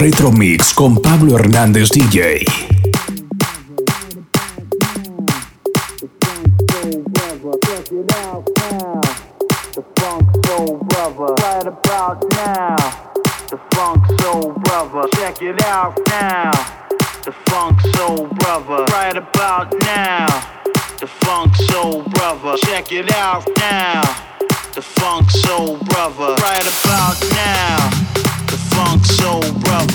Retro mix con Pablo Hernández DJ. Check it out now. The funk soul brother. Right about now.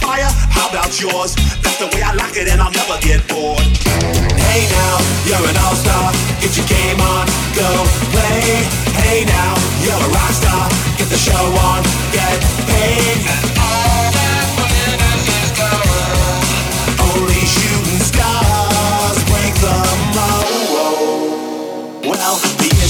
fire? How about yours? That's the way I like it, and I'll never get bored. Hey now, you're an all star. Get your game on, go play. Hey now, you're a rock star. Get the show on, get paid. And all that glitters is gold. Only shooting stars break the mold. Well, the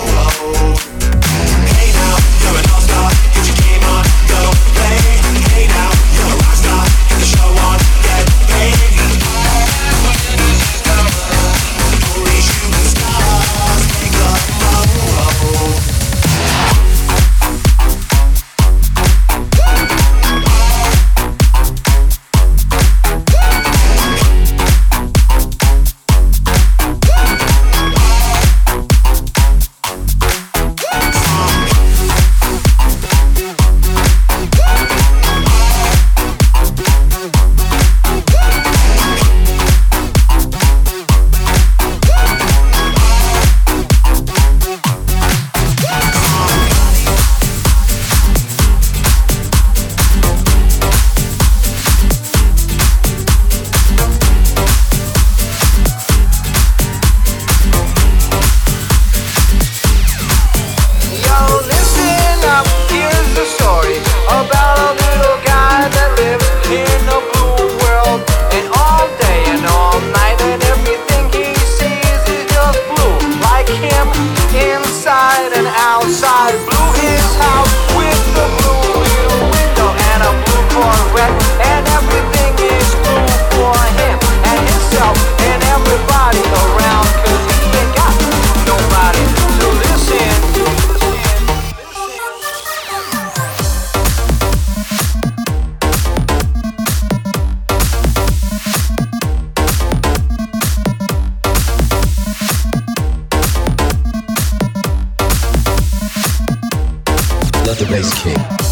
Whoa. the bass kick.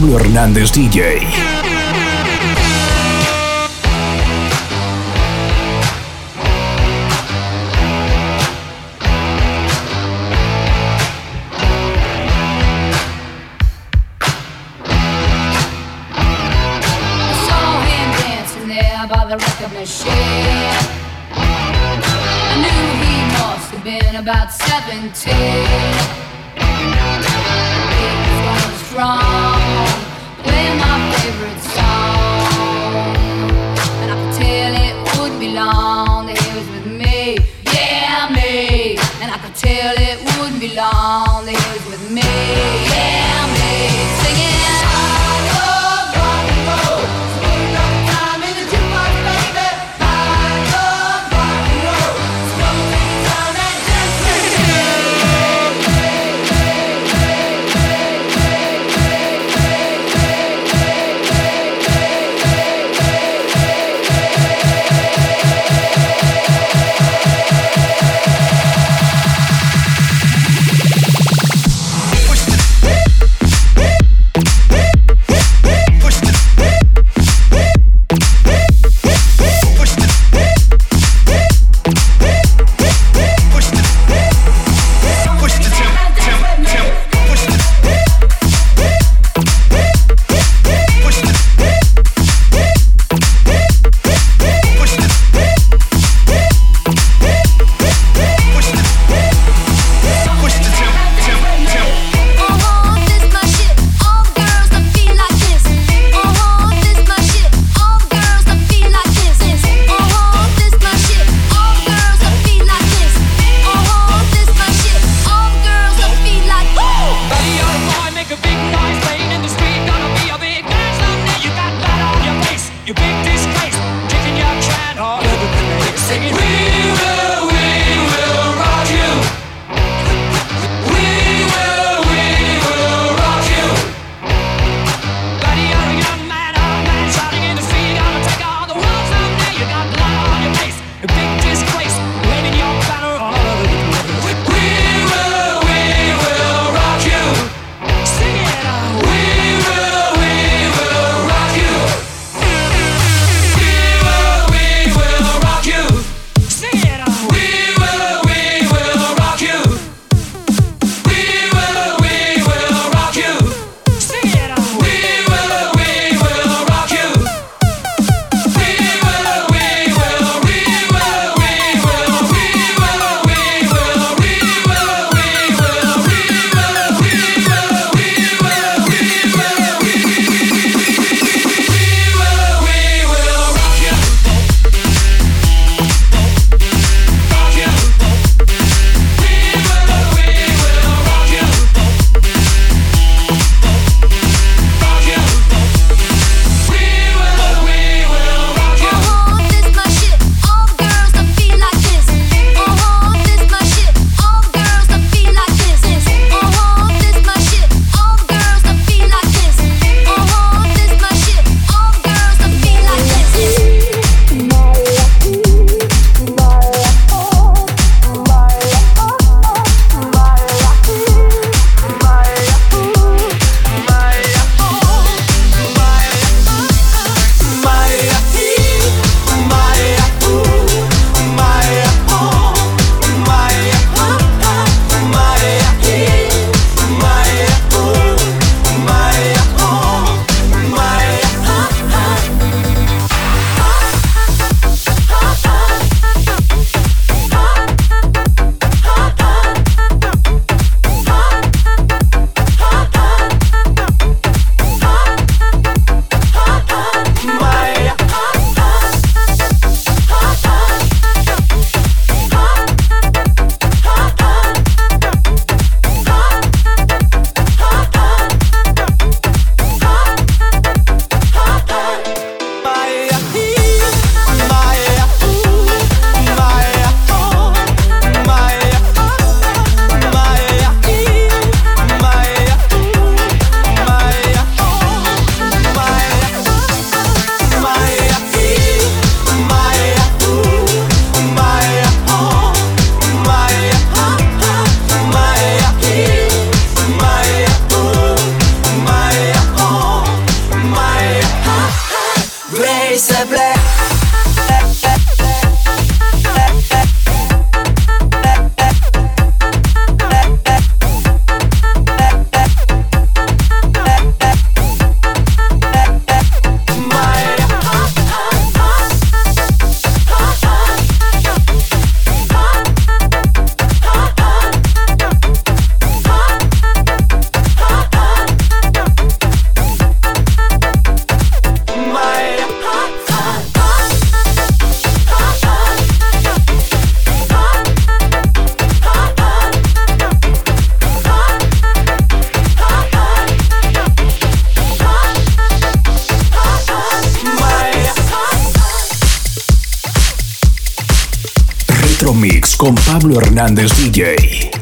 Pablo Hernández DJ. Con Pablo Hernández DJ.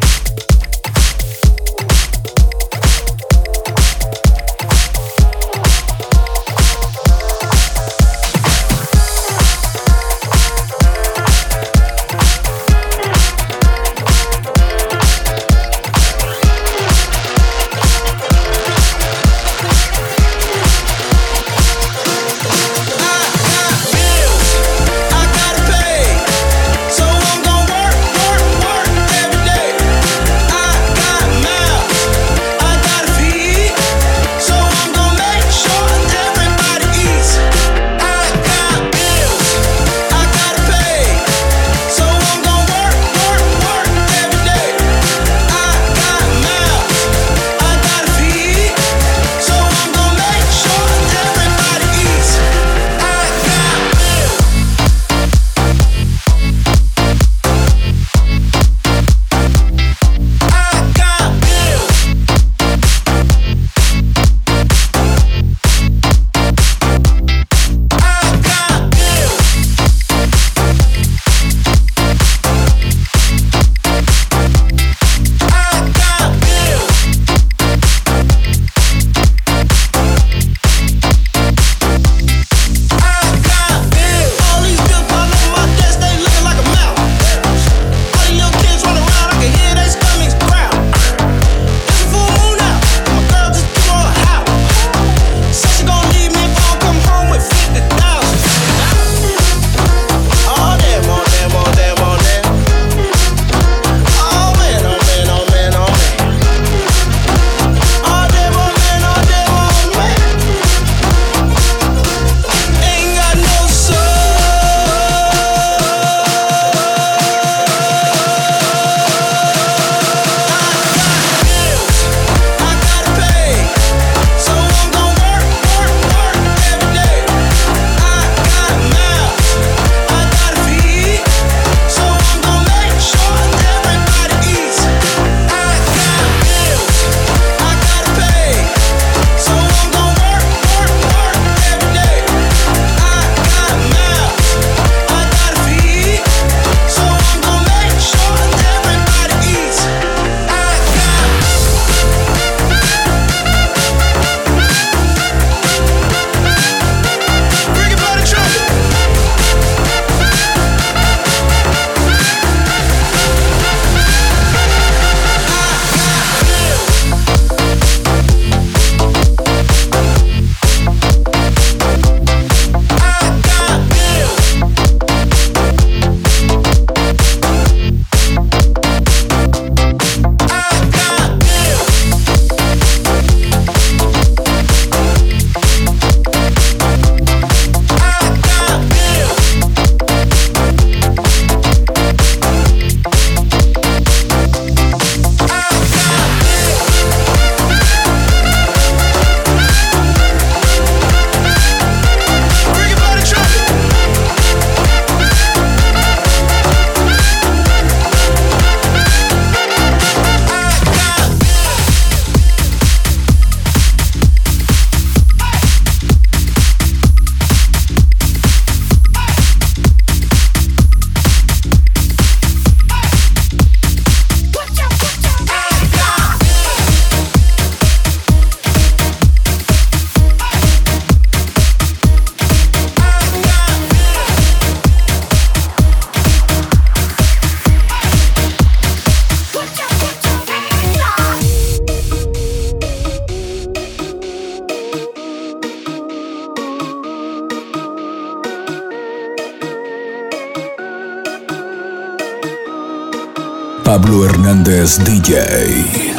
Express DJ.